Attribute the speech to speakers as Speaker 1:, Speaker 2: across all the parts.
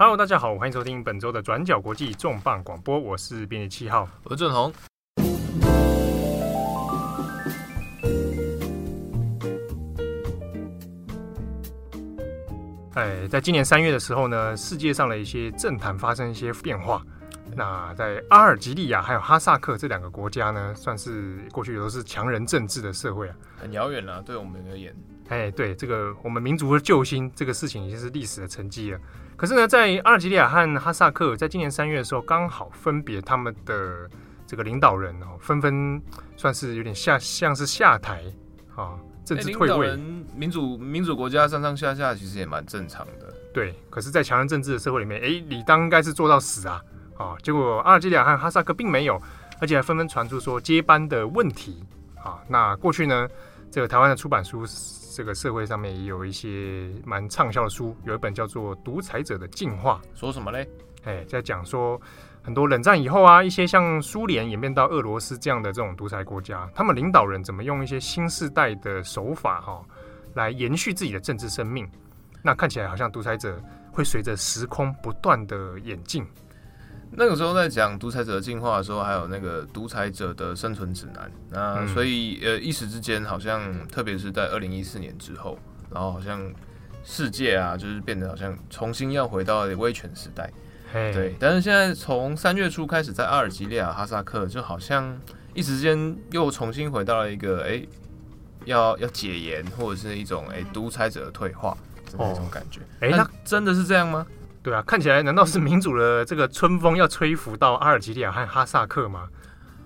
Speaker 1: Hello，大家好，欢迎收听本周的转角国际重磅广播，我是编辑七号，
Speaker 2: 我是郑红。
Speaker 1: 哎，在今年三月的时候呢，世界上的一些政坛发生一些变化。那在阿尔及利亚还有哈萨克这两个国家呢，算是过去都是强人政治的社会啊，
Speaker 2: 很遥远了，对我们而言。
Speaker 1: 哎，对这个我们民族的救星这个事情已经是历史的沉积了。可是呢，在阿尔及利亚和哈萨克在今年三月的时候，刚好分别他们的这个领导人哦，纷纷算是有点下像是下台啊，政治退位。
Speaker 2: 民主民主国家上上下下其实也蛮正常的。
Speaker 1: 对，可是，在强人政治的社会里面，哎，理当应该是做到死啊啊！结果阿尔及利亚和哈萨克并没有，而且还纷纷传出说接班的问题啊。那过去呢，这个台湾的出版书。这个社会上面也有一些蛮畅销的书，有一本叫做《独裁者的进化》，
Speaker 2: 说什么嘞？
Speaker 1: 哎，在讲说很多冷战以后啊，一些像苏联演变到俄罗斯这样的这种独裁国家，他们领导人怎么用一些新时代的手法哈、哦，来延续自己的政治生命。那看起来好像独裁者会随着时空不断的演进。
Speaker 2: 那个时候在讲独裁者的进化的时候，还有那个独裁者的生存指南。那所以呃，一时之间好像，特别是在二零一四年之后，然后好像世界啊，就是变得好像重新要回到威权时代。对，但是现在从三月初开始，在阿尔及利亚、哈萨克，就好像一时间又重新回到了一个哎，要要解严或者是一种哎独裁者的退化这种感觉。哎，那真的是这样吗？
Speaker 1: 对啊，看起来难道是民主的这个春风要吹拂到阿尔及利亚和哈萨克吗？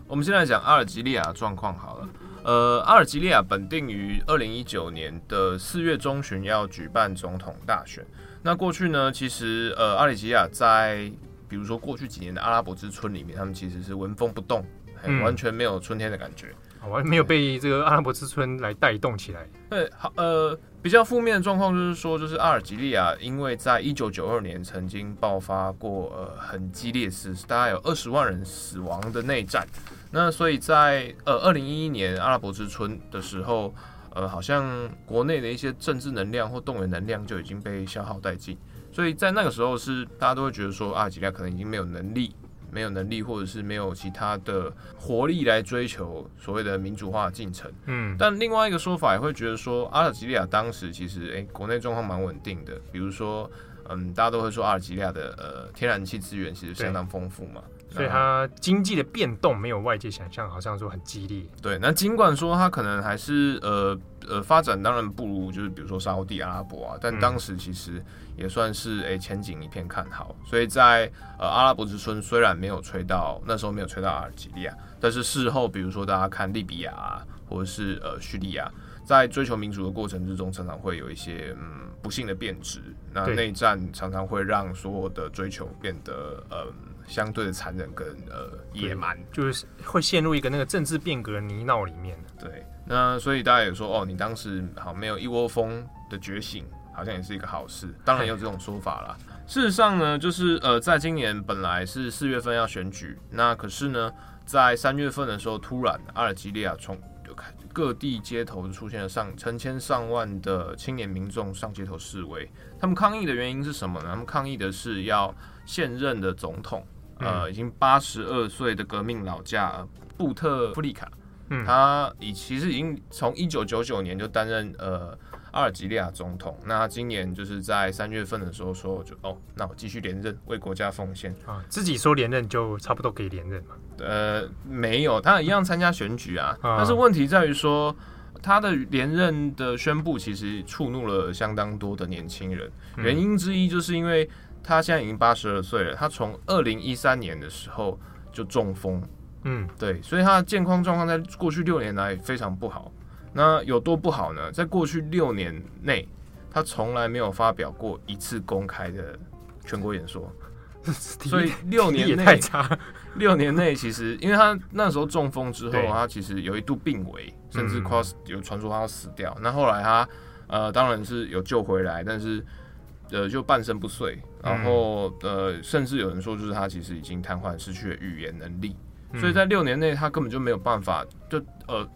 Speaker 2: 我们现在讲阿尔及利亚的状况好了。呃，阿尔及利亚本定于二零一九年的四月中旬要举办总统大选。那过去呢，其实呃，阿尔及利亚在比如说过去几年的阿拉伯之春里面，他们其实是纹风不动，嗯、完全没有春天的感觉，
Speaker 1: 完全没有被这个阿拉伯之春来带动起来。
Speaker 2: 对，好，呃。比较负面的状况就是说，就是阿尔及利亚，因为在一九九二年曾经爆发过呃很激烈是大概有二十万人死亡的内战，那所以在呃二零一一年阿拉伯之春的时候，呃好像国内的一些政治能量或动员能量就已经被消耗殆尽，所以在那个时候是大家都会觉得说阿尔及利亚可能已经没有能力。没有能力，或者是没有其他的活力来追求所谓的民主化进程。嗯，但另外一个说法也会觉得说，阿尔及利亚当时其实诶，国内状况蛮稳定的。比如说，嗯，大家都会说阿尔及利亚的呃天然气资源其实相当丰富嘛，
Speaker 1: 所以它经济的变动没有外界想象好像说很激烈。
Speaker 2: 对，那尽管说它可能还是呃呃发展当然不如就是比如说沙乌地阿拉伯啊，但当时其实。也算是诶、欸、前景一片看好，所以在呃阿拉伯之春虽然没有吹到那时候没有吹到阿尔及利亚，但是事后比如说大家看利比亚、啊、或者是呃叙利亚，在追求民主的过程之中，常常会有一些嗯不幸的变质，那内战常常会让所有的追求变得呃相对的残忍跟呃野蛮，
Speaker 1: 就是会陷入一个那个政治变革的泥淖里面。
Speaker 2: 对，那所以大家也说哦，你当时好没有一窝蜂的觉醒。好像也是一个好事，当然有这种说法啦。事实上呢，就是呃，在今年本来是四月份要选举，那可是呢，在三月份的时候，突然阿尔及利亚从各地街头出现了上成千上万的青年民众上街头示威。他们抗议的原因是什么呢？他们抗议的是要现任的总统，呃，已经八十二岁的革命老将布特弗利卡，嗯，他已其实已经从一九九九年就担任呃。阿尔及利亚总统，那他今年就是在三月份的时候说就，就哦，那我继续连任，为国家奉献
Speaker 1: 啊。自己说连任就差不多可以连任嘛？
Speaker 2: 呃，没有，他一样参加选举啊。啊但是问题在于说，他的连任的宣布其实触怒了相当多的年轻人。嗯、原因之一就是因为他现在已经八十二岁了，他从二零一三年的时候就中风，嗯，对，所以他的健康状况在过去六年来非常不好。那有多不好呢？在过去六年内，他从来没有发表过一次公开的全国演说，所以六年内，六年内其实，因为他那时候中风之后，他其实有一度病危，甚至快有传说他要死掉。那后来他呃，当然是有救回来，但是呃，就半身不遂，然后呃，甚至有人说，就是他其实已经瘫痪，失去了语言能力，所以在六年内，他根本就没有办法，就呃。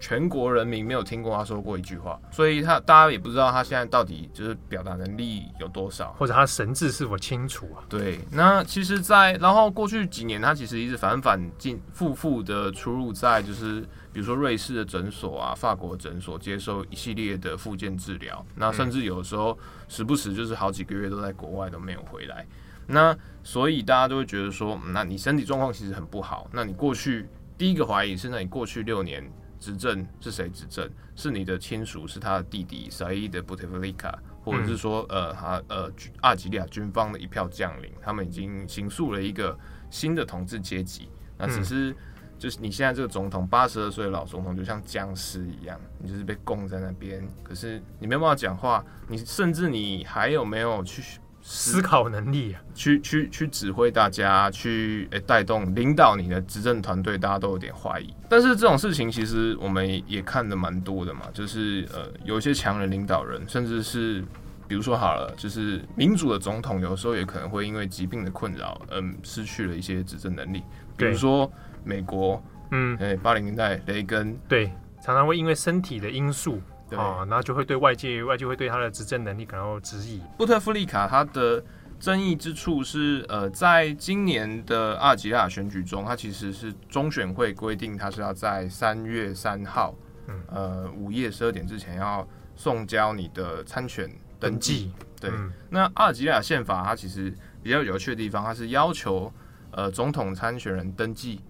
Speaker 2: 全国人民没有听过他说过一句话，所以他大家也不知道他现在到底就是表达能力有多少，
Speaker 1: 或者他神智是否清楚啊？
Speaker 2: 对，那其实在，在然后过去几年，他其实一直反反进复复的出入在就是比如说瑞士的诊所啊、法国诊所接受一系列的复健治疗，那甚至有时候时不时就是好几个月都在国外都没有回来，那所以大家都会觉得说，嗯，那你身体状况其实很不好，那你过去第一个怀疑是，那你过去六年。执政是谁执政？是你的亲属，是他的弟弟沙伊德布特弗利卡，或者是说，呃，他呃，阿吉利亚军方的一票将领，他们已经形塑了一个新的统治阶级。那只是，就是你现在这个总统，八十二岁的老总统，就像僵尸一样，你就是被供在那边，可是你没有办法讲话，你甚至你还有没有去？
Speaker 1: 思考能力啊，
Speaker 2: 去去去指挥大家，去诶带动领导你的执政团队，大家都有点怀疑。但是这种事情其实我们也看的蛮多的嘛，就是呃有一些强人领导人，甚至是比如说好了，就是民主的总统，有时候也可能会因为疾病的困扰，嗯，失去了一些执政能力。比如说美国，嗯，诶八零年代雷根，
Speaker 1: 对，常常会因为身体的因素。啊，然后就会对外界，外界会对他的执政能力感到质疑。
Speaker 2: 布特弗利卡他的争议之处是，呃，在今年的阿尔及利亚选举中，他其实是中选会规定他是要在三月三号，嗯、呃，午夜十二点之前要送交你的参选登记。对，嗯、那阿尔及利亚宪法它其实比较有趣的地方，它是要求呃总统参选人登记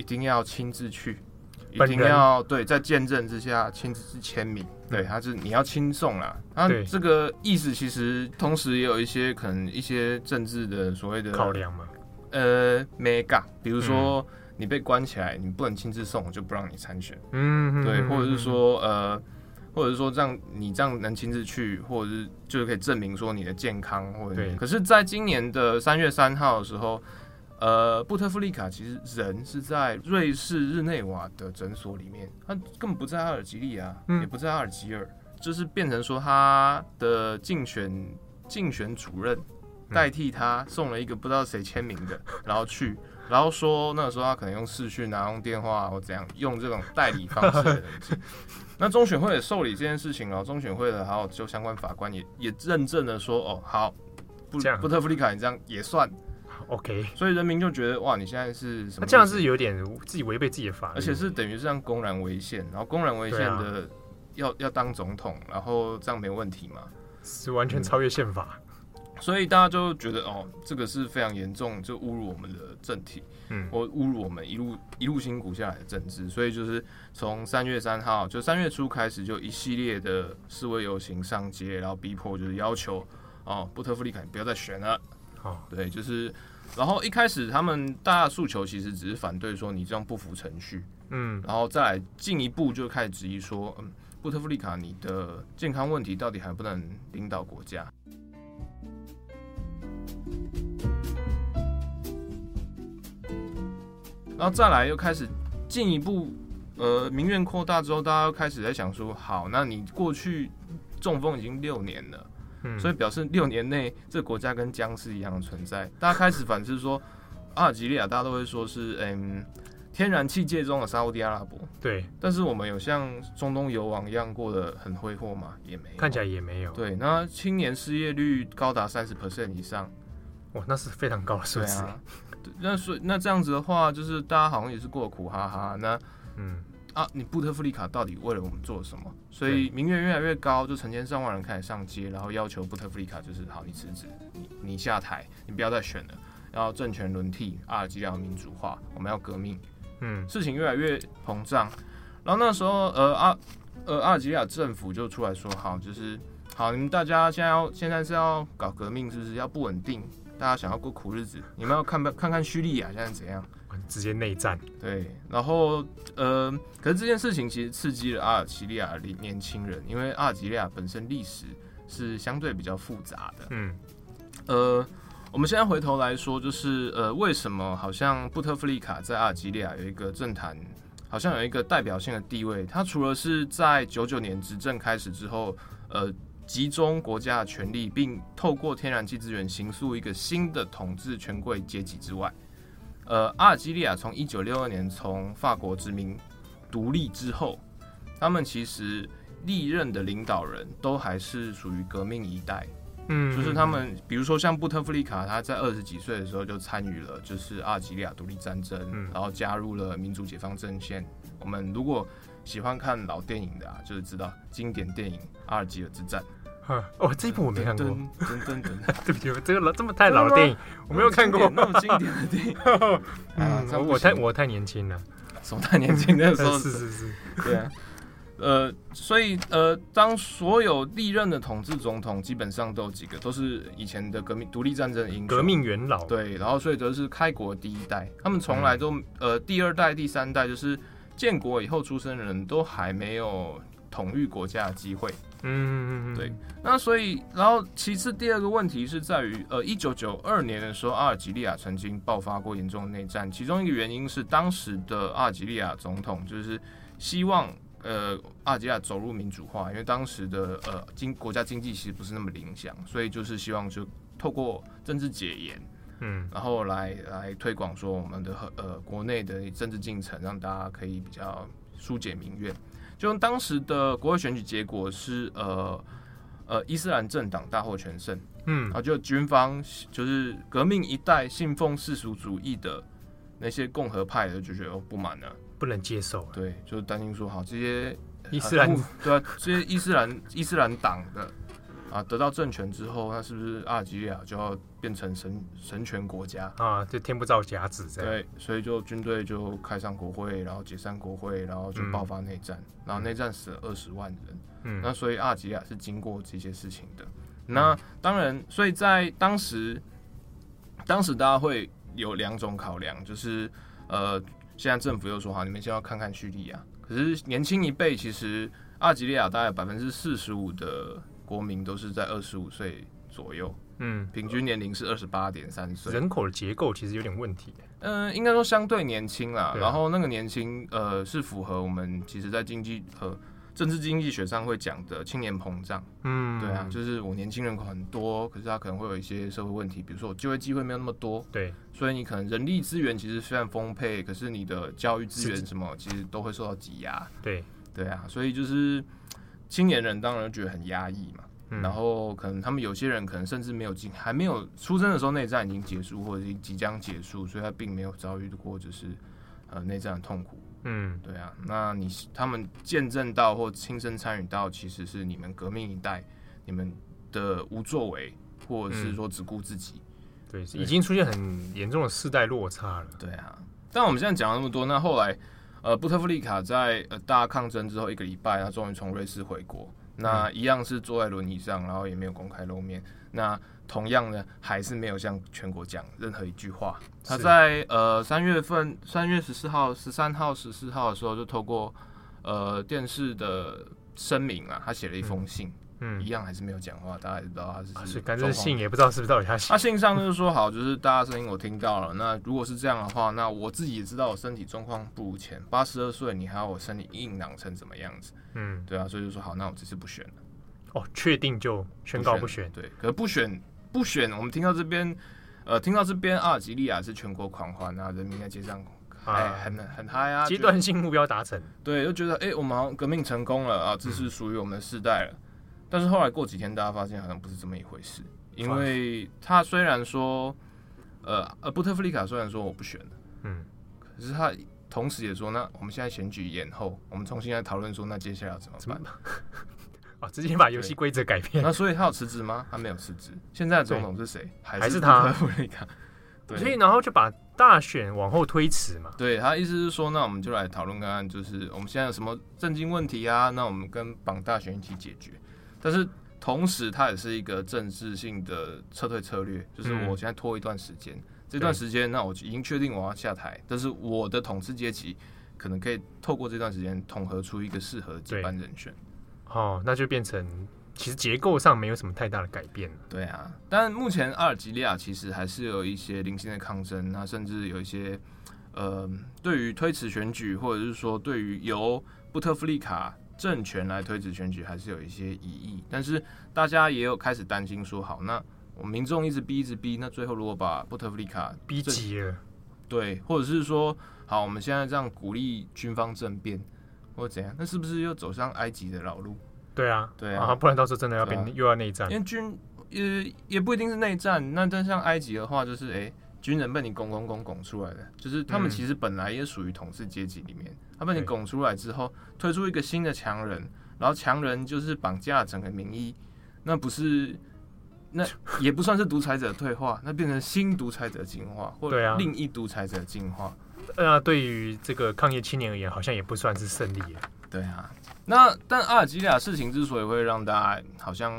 Speaker 2: 一定要亲自去。一定要对，在见证之下亲自签名，对，他是你要亲送啦。那这个意思其实同时也有一些可能一些政治的所谓的
Speaker 1: 考量嘛。
Speaker 2: 呃，mega，比如说你被关起来，你不能亲自送，我就不让你参选。嗯，对，或者是说呃，或者是说这样你这样能亲自去，或者是就是可以证明说你的健康，或者对。可是，在今年的三月三号的时候。呃，布特弗利卡其实人是在瑞士日内瓦的诊所里面，他根本不在阿尔及利亚，嗯、也不在阿尔及尔，就是变成说他的竞选竞选主任代替他送了一个不知道谁签名的，然后去，然后说那个时候他可能用视讯啊，用电话或怎样，用这种代理方式。那中选会也受理这件事情了，中选会的还有就相关法官也也认证了说，哦，好，布布特弗利卡你这样也算。
Speaker 1: OK，
Speaker 2: 所以人民就觉得哇，你现在是什么？
Speaker 1: 那这样是有点自己违背自己的法律，
Speaker 2: 而且是等于是让公然违宪，然后公然违宪的要、啊、要当总统，然后这样没问题吗？
Speaker 1: 是完全超越宪法、
Speaker 2: 嗯，所以大家就觉得哦，这个是非常严重，就侮辱我们的政体，嗯，或侮辱我们一路一路辛苦下来的政治。所以就是从三月三号，就三月初开始，就一系列的示威游行上街，然后逼迫就是要求哦，布特弗利卡不要再选了。哦，对，就是。然后一开始他们大家诉求其实只是反对说你这样不符程序，嗯，然后再来进一步就开始质疑说，嗯，布特弗利卡你的健康问题到底还不能领导国家，然后再来又开始进一步，呃，民怨扩大之后，大家又开始在想说，好，那你过去中风已经六年了。所以表示六年内这个国家跟僵尸一样的存在，大家开始反思说，阿尔及利亚大家都会说是嗯天然气界中的沙乌地阿拉伯，
Speaker 1: 对，
Speaker 2: 但是我们有像中东油王一样过得很挥霍吗？也没有，
Speaker 1: 看起来也没有。
Speaker 2: 对，那青年失业率高达三十 percent 以上，
Speaker 1: 哇，那是非常高的数字。
Speaker 2: 啊、那所以那这样子的话，就是大家好像也是过得苦哈哈。那嗯。啊，你布特弗利卡到底为了我们做了什么？所以民怨越来越高，就成千上万人开始上街，然后要求布特弗利卡就是好，你辞职，你你下台，你不要再选了，然后政权轮替，阿尔及利亚民主化，我们要革命。嗯，事情越来越膨胀，然后那时候呃阿呃阿尔及利亚政府就出来说，好，就是好，你们大家现在要现在是要搞革命，是不是要不稳定？大家想要过苦日子，你们要看看看叙利亚现在怎样？
Speaker 1: 直接内战，
Speaker 2: 对，然后呃，可是这件事情其实刺激了阿尔及利亚的年轻人，因为阿尔及利亚本身历史是相对比较复杂的，嗯，呃，我们现在回头来说，就是呃，为什么好像布特弗利卡在阿尔及利亚有一个政坛，好像有一个代表性的地位？他除了是在九九年执政开始之后，呃，集中国家的权力，并透过天然气资源形塑一个新的统治权贵阶级之外。呃，阿尔及利亚从一九六二年从法国殖民独立之后，他们其实历任的领导人都还是属于革命一代。嗯，就是他们，比如说像布特弗利卡，他在二十几岁的时候就参与了，就是阿尔及利亚独立战争，嗯，然后加入了民族解放阵线。我们如果喜欢看老电影的啊，就是知道经典电影《阿尔及尔之战》。
Speaker 1: 哦，这一部我没看过。
Speaker 2: 噔噔噔，
Speaker 1: 对不起，这个老这么太老的电影，我没有看过
Speaker 2: 那么经典的电影。
Speaker 1: 嗯，我太我太年轻了，
Speaker 2: 什么太年轻？那时候
Speaker 1: 是是是，
Speaker 2: 对啊。呃，所以呃，当所有历任的统治总统基本上都有几个都是以前的革命独立战争的英雄，
Speaker 1: 革命元老。
Speaker 2: 对，然后所以都是开国第一代，他们从来都、嗯、呃第二代、第三代就是建国以后出生的人都还没有统御国家的机会。嗯，对。那所以，然后其次第二个问题是在于，呃，一九九二年的时候，阿尔及利亚曾经爆发过严重的内战，其中一个原因是当时的阿尔及利亚总统就是希望。呃，阿尔及利亚走入民主化，因为当时的呃经国家经济其实不是那么理想，所以就是希望就透过政治解严，嗯，然后来来推广说我们的呃国内的政治进程，让大家可以比较疏解民怨。就用当时的国会选举结果是呃呃伊斯兰政党大获全胜，嗯，然后就军方就是革命一代信奉世俗主义的那些共和派的就觉得不满了。
Speaker 1: 不能接受，
Speaker 2: 对，就是担心说，好，这些
Speaker 1: 伊斯兰，
Speaker 2: 对啊，这些伊斯兰伊斯兰党的啊，得到政权之后，那是不是阿尔及利亚就要变成神神权国家
Speaker 1: 啊？就天不造假子这样。
Speaker 2: 对，所以就军队就开上国会，然后解散国会，然后就爆发内战，嗯、然后内战死了二十万人。嗯，那所以阿尔及利亚是经过这些事情的。那当然，所以在当时，当时大家会有两种考量，就是呃。现在政府又说好，你们先要看看叙利亚。可是年轻一辈，其实阿尔及利亚大概百分之四十五的国民都是在二十五岁左右，嗯，平均年龄是二十八点三岁。
Speaker 1: 人口的结构其实有点问题。
Speaker 2: 嗯、呃，应该说相对年轻啦。然后那个年轻，呃，是符合我们其实在经济和。政治经济学上会讲的青年膨胀，嗯，对啊，就是我年轻人口很多，可是他可能会有一些社会问题，比如说我就业机会没有那么多，
Speaker 1: 对，所
Speaker 2: 以你可能人力资源其实非常丰沛，可是你的教育资源什么其实都会受到挤压，
Speaker 1: 对，
Speaker 2: 对啊，所以就是青年人当然觉得很压抑嘛，嗯，然后可能他们有些人可能甚至没有进，还没有出生的时候内战已经结束或者是即将结束，所以他并没有遭遇过就是呃内战的痛苦。嗯，对啊，那你他们见证到或亲身参与到，其实是你们革命一代你们的无作为，或者是说只顾自己，
Speaker 1: 嗯、对，已经出现很严重的世代落差了。
Speaker 2: 对啊，但我们现在讲了那么多，那后来呃，布特弗利卡在呃大抗争之后一个礼拜，他终于从瑞士回国，那一样是坐在轮椅上，然后也没有公开露面。那同样呢，还是没有向全国讲任何一句话。他在呃三月份，三月十四号、十三号、十四号的时候，就透过呃电视的声明啊，他写了一封信，嗯，一样还是没有讲话。大家也不知道他是，是，
Speaker 1: 反正信也不知道是不是到底他信。
Speaker 2: 他信上就是说，好，就是大家声音我听到了。那如果是这样的话，那我自己也知道我身体状况不如前，八十二岁，你还要我身体硬朗成怎么样子？嗯，对啊，所以就说好，那我这次不选了。
Speaker 1: 哦，确定就宣告不选，
Speaker 2: 不选，对，可是不选。不选，我们听到这边，呃，听到这边，阿尔及利亚是全国狂欢啊，人民在街上，哎、啊，很很嗨啊，
Speaker 1: 阶段性目标达成，
Speaker 2: 对，就觉得，哎、欸，我们好像革命成功了啊，这是属于我们的世代了。嗯、但是后来过几天，大家发现好像不是这么一回事，因为他虽然说，呃，呃，布特弗利卡虽然说我不选了，嗯，可是他同时也说，那我们现在选举延后，我们重新来讨论说，那接下来要怎么办？
Speaker 1: 啊！直接把游戏规则改变。
Speaker 2: 那所以他有辞职吗？他没有辞职。现在的总统是谁？
Speaker 1: 还是他？
Speaker 2: 对。
Speaker 1: 所以然后就把大选往后推迟嘛。
Speaker 2: 对，他意思是说，那我们就来讨论看看，就是我们现在有什么政经问题啊？那我们跟绑大选一起解决。但是同时，它也是一个政治性的撤退策略，就是我现在拖一段时间，嗯、这段时间，那我已经确定我要下台，但是我的统治阶级可能可以透过这段时间统合出一个适合的接班人选。
Speaker 1: 哦，那就变成其实结构上没有什么太大的改变了。
Speaker 2: 对啊，但目前阿尔及利亚其实还是有一些零星的抗争，那甚至有一些呃，对于推迟选举，或者是说对于由布特弗利卡政权来推迟选举，还是有一些疑义。但是大家也有开始担心说，好，那我民众一直逼，一直逼，那最后如果把布特弗利卡
Speaker 1: 逼急了，
Speaker 2: 对，或者是说，好，我们现在这样鼓励军方政变。或怎样，那是不是又走上埃及的老路？
Speaker 1: 对啊，
Speaker 2: 对啊，
Speaker 1: 啊不然到时候真的要变、啊、又要内战，
Speaker 2: 因为军也也不一定是内战。那但像埃及的话，就是哎，军人被你拱拱拱拱出来的，就是他们其实本来也属于统治阶级里面，嗯、他被你拱出来之后，推出一个新的强人，然后强人就是绑架整个民意，那不是。那 也不算是独裁者退化，那变成新独裁者进化，或者另一独裁者进化。
Speaker 1: 那、啊、对于这个抗议青年而言，好像也不算是胜利。
Speaker 2: 对啊，那但阿尔及利亚事情之所以会让大家好像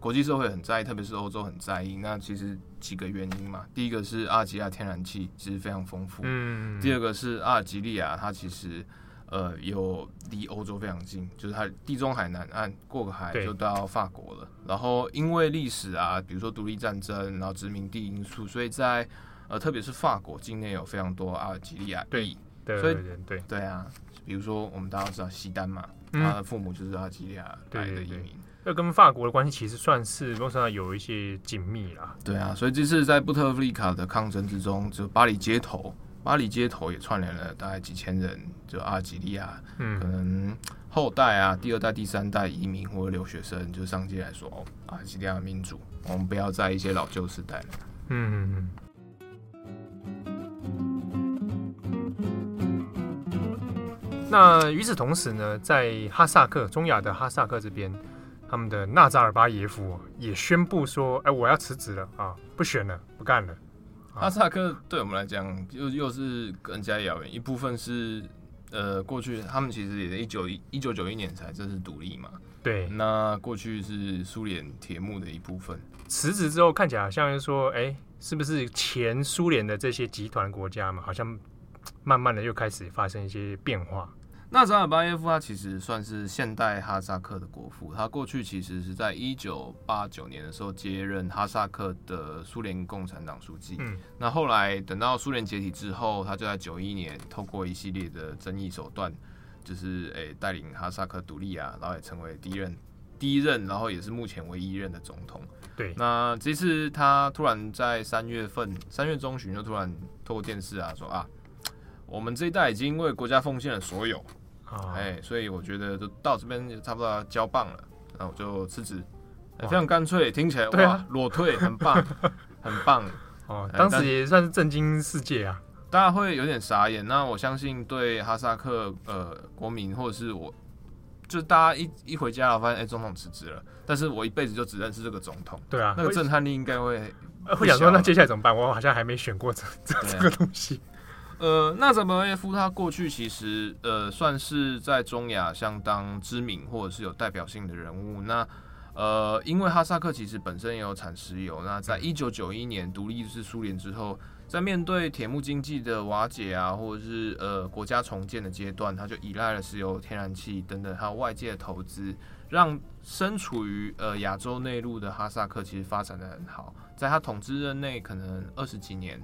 Speaker 2: 国际社会很在意，特别是欧洲很在意，那其实几个原因嘛。第一个是阿尔及利亚天然气其实非常丰富，嗯。第二个是阿尔及利亚它其实。呃，有离欧洲非常近，就是它地中海南岸过个海就到法国了。然后因为历史啊，比如说独立战争，然后殖民地因素，所以在呃，特别是法国境内有非常多阿尔及利亚裔。
Speaker 1: 对，
Speaker 2: 所以
Speaker 1: 对
Speaker 2: 对啊，比如说我们大家都知道西单嘛，嗯、他的父母就是阿尔及利亚来的移民。
Speaker 1: 那跟法国的关系其实算是某种上有一些紧密啦。
Speaker 2: 对啊，所以这次在布特弗利卡的抗争之中，就巴黎街头。巴黎街头也串联了大概几千人，就阿尔及利亚，嗯，可能后代啊，第二代、第三代移民或者留学生，就上街来说，哦，阿尔及利亚民主，我们不要在一些老旧时代了。嗯嗯嗯。
Speaker 1: 那与此同时呢，在哈萨克，中亚的哈萨克这边，他们的纳扎尔巴耶夫也宣布说，哎，我要辞职了啊，不选了，不干了。
Speaker 2: 哈萨克对我们来讲又又是更加遥远，一部分是呃过去他们其实也在一九一九九一年才正式独立嘛，
Speaker 1: 对，
Speaker 2: 那过去是苏联铁幕的一部分。
Speaker 1: 辞职之后看起来好像是说，哎、欸，是不是前苏联的这些集团国家嘛，好像慢慢的又开始发生一些变化。
Speaker 2: 纳扎尔巴耶夫他其实算是现代哈萨克的国父，他过去其实是在一九八九年的时候接任哈萨克的苏联共产党书记。嗯，那后来等到苏联解体之后，他就在九一年透过一系列的争议手段，就是诶、欸、带领哈萨克独立啊，然后也成为第一任第一任，然后也是目前唯一一任的总统。
Speaker 1: 对，
Speaker 2: 那这次他突然在三月份三月中旬就突然透过电视啊说啊，我们这一代已经为国家奉献了所有。哎、欸，所以我觉得就到这边就差不多要交棒了，然后我就辞职，欸，非常干脆，听起来哇，啊，裸退，很棒，很棒
Speaker 1: 哦。当时也算是震惊世界啊，
Speaker 2: 大家会有点傻眼。那我相信对哈萨克呃国民或者是我，就大家一一回家了，发现哎，欸，总统辞职了，但是我一辈子就只认识这个总统，
Speaker 1: 对啊，
Speaker 2: 那个震撼力应该会
Speaker 1: 会想说，那接下来怎么办？我好像还没选过这这，这个东西。
Speaker 2: 呃，纳扎尔巴耶夫他过去其实呃算是在中亚相当知名或者是有代表性的人物。那呃，因为哈萨克其实本身也有产石油。那在一九九一年独立是苏联之后，在面对铁木经济的瓦解啊，或者是呃国家重建的阶段，他就依赖了石油、天然气等等，还有外界的投资，让身处于呃亚洲内陆的哈萨克其实发展的很好。在他统治任内，可能二十几年。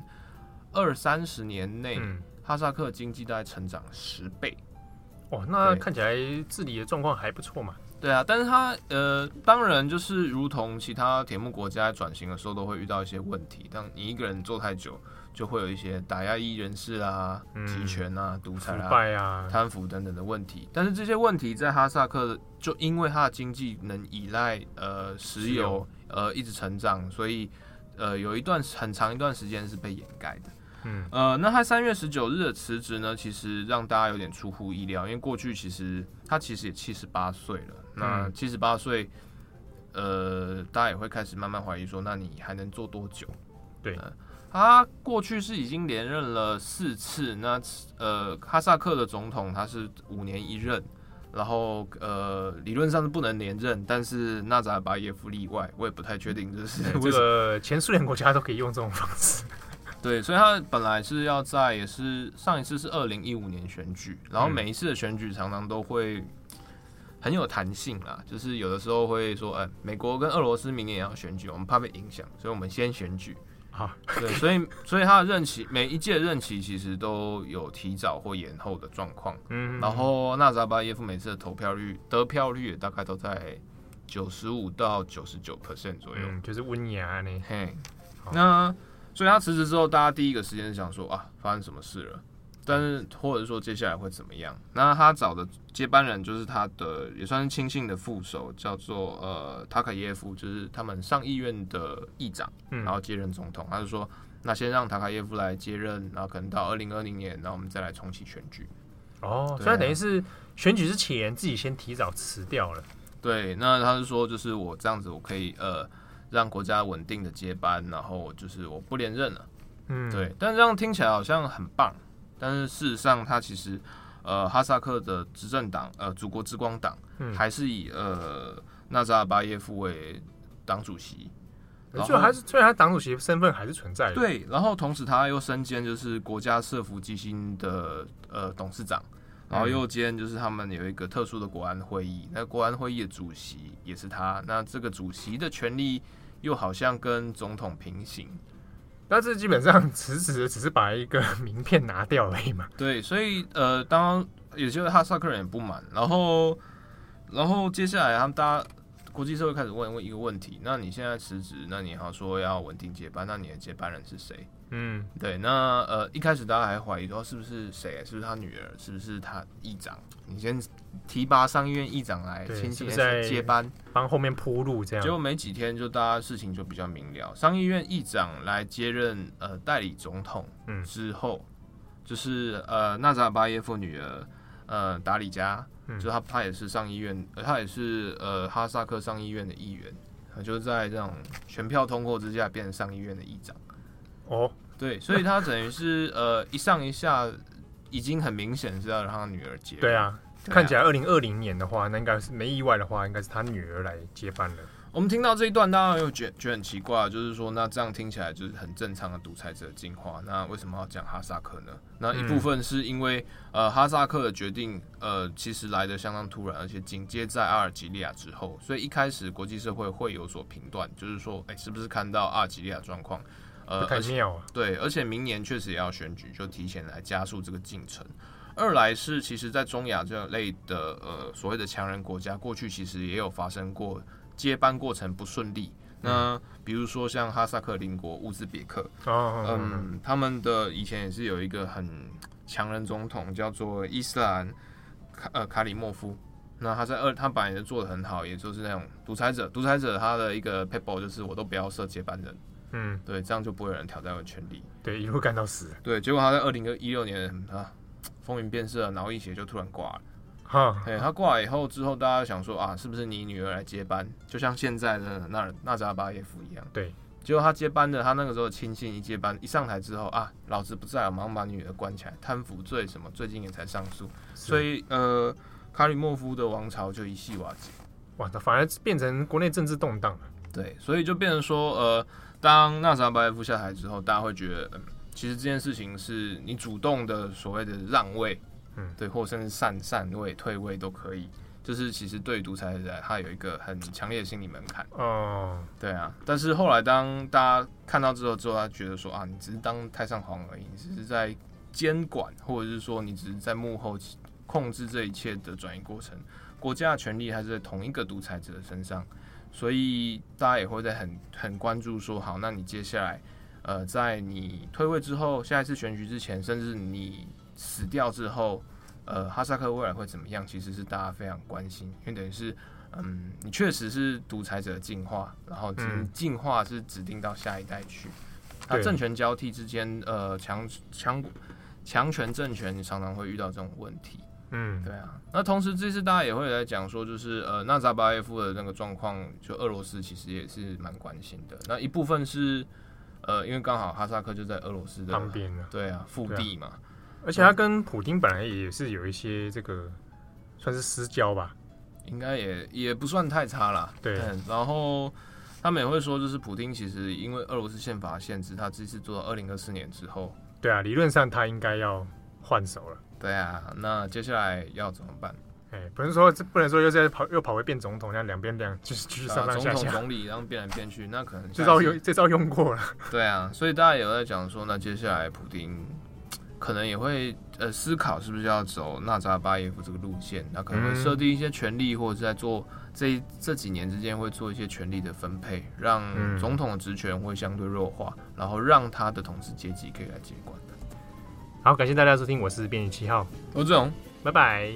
Speaker 2: 二三十年内，嗯、哈萨克经济大概成长十倍。
Speaker 1: 哇，那看起来治理的状况还不错嘛？
Speaker 2: 对啊，但是它呃，当然就是如同其他铁幕国家转型的时候都会遇到一些问题。当你一个人做太久，就会有一些打压异人士啊、嗯、集权啊、独裁啊、腐败啊、贪腐等等的问题。但是这些问题在哈萨克，就因为它的经济能依赖呃石油呃一直成长，所以呃有一段很长一段时间是被掩盖的。嗯，呃，那他三月十九日的辞职呢，其实让大家有点出乎意料，因为过去其实他其实也七十八岁了。那七十八岁，呃，大家也会开始慢慢怀疑说，那你还能做多久？
Speaker 1: 对，
Speaker 2: 呃，他过去是已经连任了四次。那呃，哈萨克的总统他是五年一任，然后呃，理论上是不能连任，但是纳扎尔巴耶夫例外，我也不太确定这是这
Speaker 1: 个前苏联国家都可以用这种方式。
Speaker 2: 对，所以他本来是要在，也是上一次是二零一五年选举，然后每一次的选举常常都会很有弹性啦，就是有的时候会说，哎，美国跟俄罗斯明年也要选举，我们怕被影响，所以我们先选举。好，对，所以所以他的任期每一届任期其实都有提早或延后的状况。嗯，然后纳扎巴耶夫每次的投票率得票率也大概都在九十五到九十九 percent 左右，
Speaker 1: 嗯，就是温雅呢。
Speaker 2: 嘿，那。所以他辞职之后，大家第一个时间是想说啊，发生什么事了？但是或者说接下来会怎么样？那他找的接班人就是他的也算是亲信的副手，叫做呃塔卡耶夫，就是他们上议院的议长，然后接任总统。他就说，那先让塔卡耶夫来接任，然后可能到二零二零年，然后我们再来重启选举。
Speaker 1: 哦，所以等于是选举之前自己先提早辞掉了。
Speaker 2: 对，那他是说，就是我这样子，我可以呃让国家稳定的接班，然后就是我不连任了。嗯，对，但这样听起来好像很棒。但是事实上，他其实，呃，哈萨克的执政党，呃，祖国之光党，嗯、还是以呃纳扎尔巴耶夫为党主席，
Speaker 1: 就还是虽然他党主席身份还是存在的。
Speaker 2: 对，然后同时他又身兼就是国家社福基金的呃董事长，然后又兼就是他们有一个特殊的国安会议，那国安会议的主席也是他，那这个主席的权力又好像跟总统平行。
Speaker 1: 但是基本上辞职的只是把一个 名片拿掉而已嘛。
Speaker 2: 对，所以呃，当也就是哈萨克人也不满，然后，然后接下来他们大家国际社会开始问问一个问题：那你现在辞职，那你好说要稳定接班，那你的接班人是谁？嗯，对，那呃一开始大家还怀疑说是不是谁，是不是他女儿，是不是他议长？你先提拔上议院议长来亲自接班，
Speaker 1: 帮后面铺路，这样。
Speaker 2: 结果没几天，就大家事情就比较明了。上议院议长来接任呃代理总统之后，嗯、就是呃纳扎尔巴耶夫女儿呃达里加，嗯、就他他也是上议院，他也是呃哈萨克上议院的议员，就是在这种全票通过之下变成上议院的议长。哦，对，所以他等于是呃一上一下，已经很明显是要让他女儿接。
Speaker 1: 对啊，对啊，看起来二零二零年的话，那应该是没意外的话，应该是他女儿来接班了。
Speaker 2: 我们听到这一段，当然又觉觉得很奇怪，就是说，那这样听起来就是很正常的独裁者进化，那为什么要讲哈萨克呢？那一部分是因为、嗯、呃哈萨克的决定呃其实来的相当突然，而且紧接在阿尔及利亚之后，所以一开始国际社会会有所评断，就是说，哎，是不是看到阿尔及利亚状况？呃，
Speaker 1: 太重要了。
Speaker 2: 对，而且明年确实也要选举，就提前来加速这个进程。二来是，其实，在中亚这类的呃所谓的强人国家，过去其实也有发生过接班过程不顺利。那比如说像哈萨克邻国乌兹别克，嗯，他们的以前也是有一个很强人总统，叫做伊斯兰卡呃卡里莫夫。那他在二，他本来也做的很好，也就是那种独裁者。独裁者他的一个 paper 就是我都不要设接班人。嗯，对，这样就不会有人挑战我的权利。
Speaker 1: 对，一路干到死。
Speaker 2: 对，结果他在二零一六年啊，风云变色，脑溢血就突然挂了。哈，对，他挂了以后之后，大家想说啊，是不是你女儿来接班？就像现在的纳纳扎巴耶夫一样。
Speaker 1: 对，
Speaker 2: 结果他接班的，他那个时候亲信一接班，一上台之后啊，老子不在，我马上把女儿关起来，贪腐罪什么，最近也才上诉。所以呃，卡里莫夫的王朝就一系瓦解。
Speaker 1: 哇，他反而变成国内政治动荡了。
Speaker 2: 对，所以就变成说呃。当纳扎巴耶夫下台之后，大家会觉得，嗯，其实这件事情是你主动的所谓的让位，嗯，对，或甚至散散位、退位都可以，就是其实对独裁者他有一个很强烈的心理门槛。哦，对啊。但是后来当大家看到之后，之后他觉得说啊，你只是当太上皇而已，你只是在监管，或者是说你只是在幕后控制这一切的转移过程，国家的权力还是在同一个独裁者的身上。所以大家也会在很很关注说，好，那你接下来，呃，在你退位之后，下一次选举之前，甚至你死掉之后，呃，哈萨克未来会怎么样？其实是大家非常关心，因为等于是，嗯，你确实是独裁者进化，然后进化是指定到下一代去，那政权交替之间，呃，强强强权政权，你常常会遇到这种问题。嗯，对啊。那同时这次大家也会来讲说，就是呃纳扎巴耶夫的那个状况，就俄罗斯其实也是蛮关心的。那一部分是呃，因为刚好哈萨克就在俄罗斯的
Speaker 1: 旁边，
Speaker 2: 对啊，腹地嘛。
Speaker 1: 而且他跟普京本来也是有一些这个算是私交吧，
Speaker 2: 应该也也不算太差啦。对，然后他们也会说，就是普丁其实因为俄罗斯宪法限制，他这次做到二零二四年之后，
Speaker 1: 对啊，理论上他应该要换手了。
Speaker 2: 对啊，那接下来要怎么办？
Speaker 1: 哎，不能说这不能说又在跑又跑回变总统，这样两边两就是继续上上下下，
Speaker 2: 总统总理然后变来变去，那可能
Speaker 1: 这招用这招用过了。
Speaker 2: 对啊，所以大家也有在讲说，那接下来普丁可能也会呃思考是不是要走纳扎巴耶夫这个路线，那可能会设定一些权力，或者是在做这这几年之间会做一些权力的分配，让总统的职权会相对弱化，然后让他的统治阶级可以来接管。
Speaker 1: 好，感谢大家收听，我是编辑七号，
Speaker 2: 我是志荣，
Speaker 1: 拜拜。